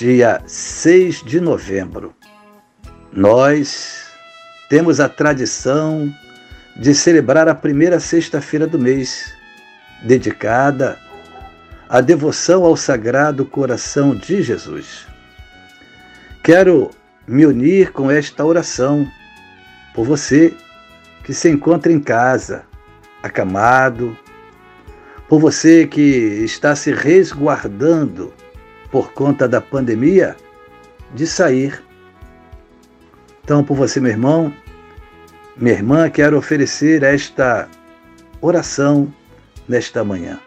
dia 6 de novembro, nós temos a tradição de celebrar a primeira sexta-feira do mês, dedicada à devoção ao Sagrado Coração de Jesus. Quero me unir com esta oração por você que se encontra em casa, acamado, por você que está se resguardando por conta da pandemia de sair. Então, por você, meu irmão, minha irmã, quero oferecer esta oração nesta manhã.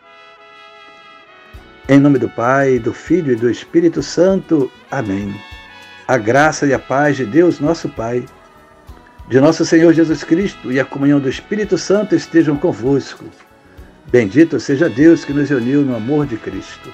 Em nome do Pai, do Filho e do Espírito Santo. Amém. A graça e a paz de Deus, nosso Pai, de nosso Senhor Jesus Cristo e a comunhão do Espírito Santo estejam convosco Bendito seja Deus que nos uniu no amor de Cristo.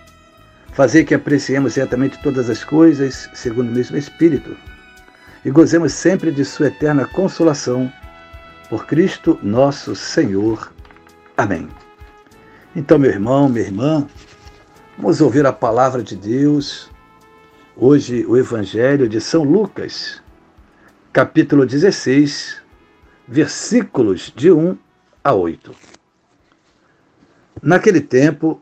fazer que apreciemos certamente todas as coisas segundo o mesmo Espírito e gozemos sempre de Sua eterna consolação. Por Cristo nosso Senhor. Amém. Então, meu irmão, minha irmã, vamos ouvir a palavra de Deus. Hoje, o Evangelho de São Lucas, capítulo 16, versículos de 1 a 8. Naquele tempo,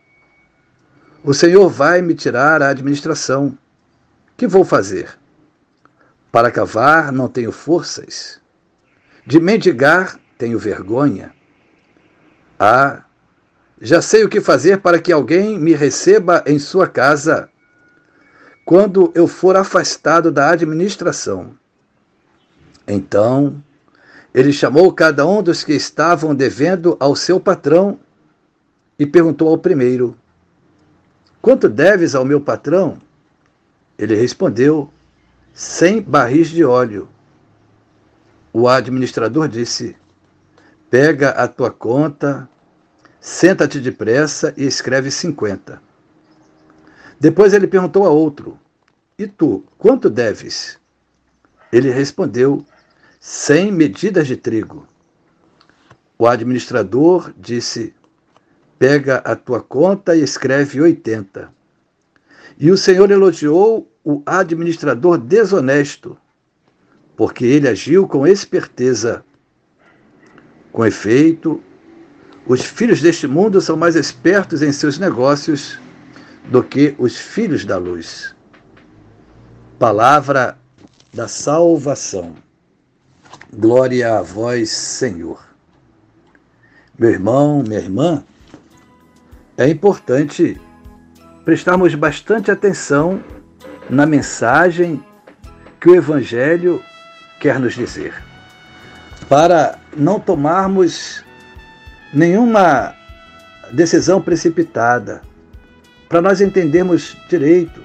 O Senhor vai me tirar a administração. Que vou fazer? Para cavar não tenho forças. De mendigar tenho vergonha. Ah, já sei o que fazer para que alguém me receba em sua casa quando eu for afastado da administração. Então ele chamou cada um dos que estavam devendo ao seu patrão e perguntou ao primeiro: Quanto deves ao meu patrão? Ele respondeu: Cem barris de óleo. O administrador disse: Pega a tua conta, senta-te depressa e escreve cinquenta. Depois ele perguntou a outro: E tu, quanto deves? Ele respondeu: cem medidas de trigo. O administrador disse: Pega a tua conta e escreve 80. E o Senhor elogiou o administrador desonesto, porque ele agiu com esperteza. Com efeito, os filhos deste mundo são mais espertos em seus negócios do que os filhos da luz. Palavra da salvação. Glória a vós, Senhor. Meu irmão, minha irmã, é importante prestarmos bastante atenção na mensagem que o Evangelho quer nos dizer, para não tomarmos nenhuma decisão precipitada, para nós entendermos direito.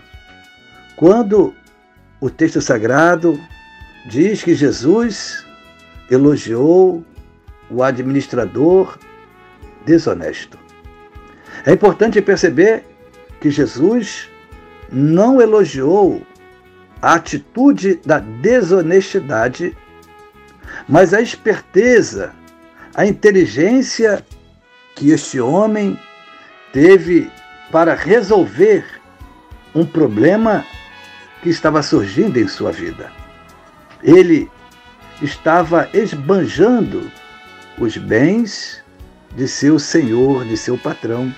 Quando o texto sagrado diz que Jesus elogiou o administrador desonesto. É importante perceber que Jesus não elogiou a atitude da desonestidade, mas a esperteza, a inteligência que este homem teve para resolver um problema que estava surgindo em sua vida. Ele estava esbanjando os bens de seu senhor, de seu patrão.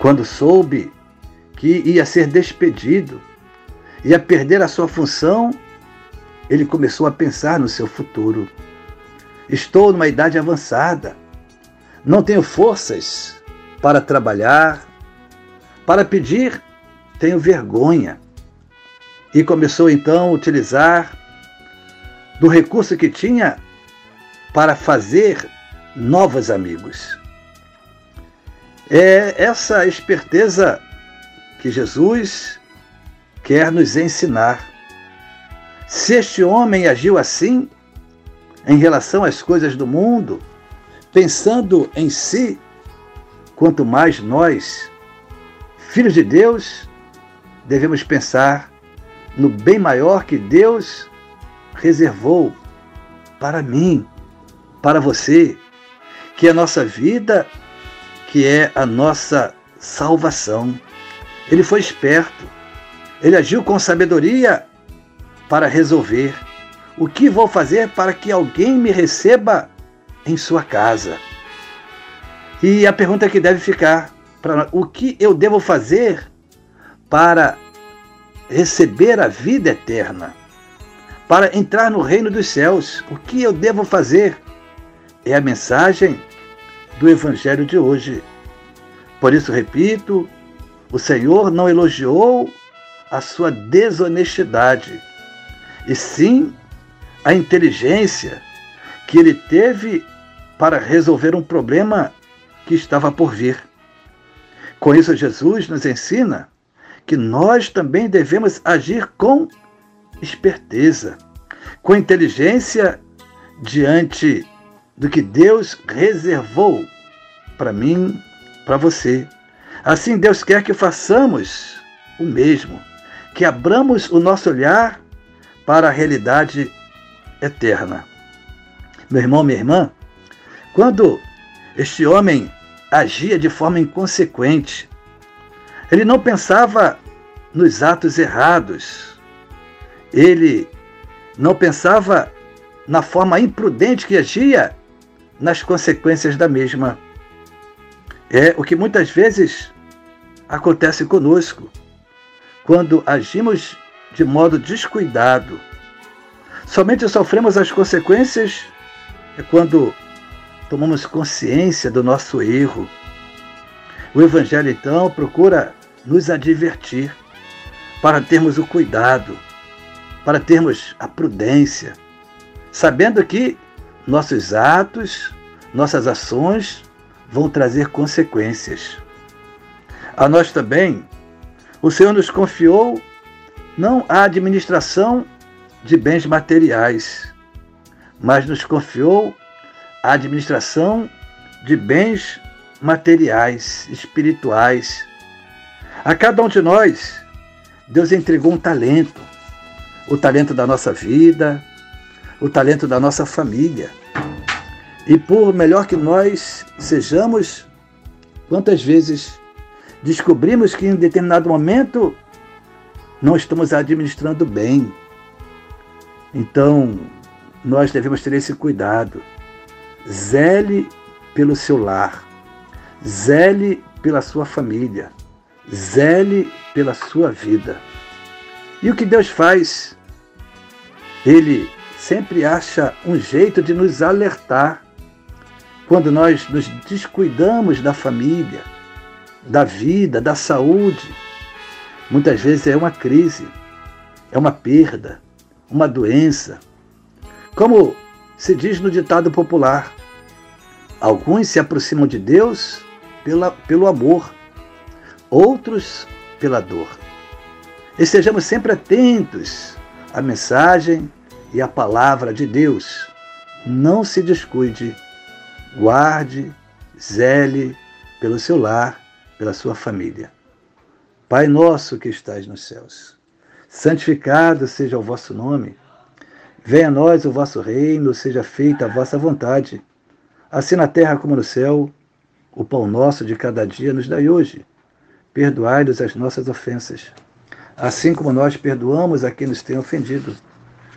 Quando soube que ia ser despedido, ia perder a sua função, ele começou a pensar no seu futuro. Estou numa idade avançada, não tenho forças para trabalhar, para pedir, tenho vergonha. E começou então a utilizar do recurso que tinha para fazer novos amigos. É essa esperteza que Jesus quer nos ensinar. Se este homem agiu assim em relação às coisas do mundo, pensando em si, quanto mais nós, filhos de Deus, devemos pensar no bem maior que Deus reservou para mim, para você, que é a nossa vida, que é a nossa salvação. Ele foi esperto, ele agiu com sabedoria para resolver o que vou fazer para que alguém me receba em sua casa. E a pergunta que deve ficar para o que eu devo fazer para receber a vida eterna? para entrar no reino dos céus. O que eu devo fazer? É a mensagem do Evangelho de hoje. Por isso, repito, o Senhor não elogiou a sua desonestidade, e sim a inteligência que ele teve para resolver um problema que estava por vir. Com isso, Jesus nos ensina que nós também devemos agir com esperteza, com inteligência diante do que Deus reservou para mim, para você. Assim, Deus quer que façamos o mesmo, que abramos o nosso olhar para a realidade eterna. Meu irmão, minha irmã, quando este homem agia de forma inconsequente, ele não pensava nos atos errados, ele não pensava na forma imprudente que agia nas consequências da mesma. É o que muitas vezes acontece conosco quando agimos de modo descuidado. Somente sofremos as consequências é quando tomamos consciência do nosso erro. O Evangelho, então, procura nos advertir para termos o cuidado para termos a prudência, sabendo que nossos atos, nossas ações vão trazer consequências. A nós também, o Senhor nos confiou não a administração de bens materiais, mas nos confiou a administração de bens materiais, espirituais. A cada um de nós, Deus entregou um talento, o talento da nossa vida, o talento da nossa família. E por melhor que nós sejamos, quantas vezes descobrimos que em determinado momento não estamos administrando bem. Então, nós devemos ter esse cuidado. Zele pelo seu lar, zele pela sua família, zele pela sua vida. E o que Deus faz? Ele sempre acha um jeito de nos alertar quando nós nos descuidamos da família, da vida, da saúde. Muitas vezes é uma crise, é uma perda, uma doença. Como se diz no ditado popular, alguns se aproximam de Deus pela, pelo amor, outros pela dor. Estejamos sempre atentos à mensagem e à palavra de Deus. Não se descuide, guarde, zele pelo seu lar, pela sua família. Pai nosso que estás nos céus, santificado seja o vosso nome. Venha a nós o vosso reino, seja feita a vossa vontade, assim na terra como no céu. O pão nosso de cada dia nos dai hoje. Perdoai-nos as nossas ofensas, assim como nós perdoamos a quem nos tem ofendido.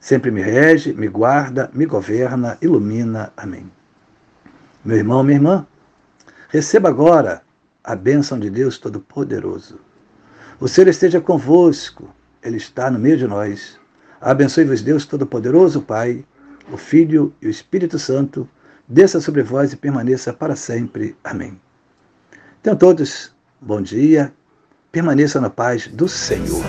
sempre me rege, me guarda, me governa, ilumina. Amém. Meu irmão, minha irmã, receba agora a bênção de Deus Todo-Poderoso. O Senhor esteja convosco ele está no meio de nós. Abençoe-vos, Deus Todo-Poderoso, Pai, o Filho e o Espírito Santo, desça sobre vós e permaneça para sempre. Amém. Então, todos, bom dia, permaneça na paz do Senhor.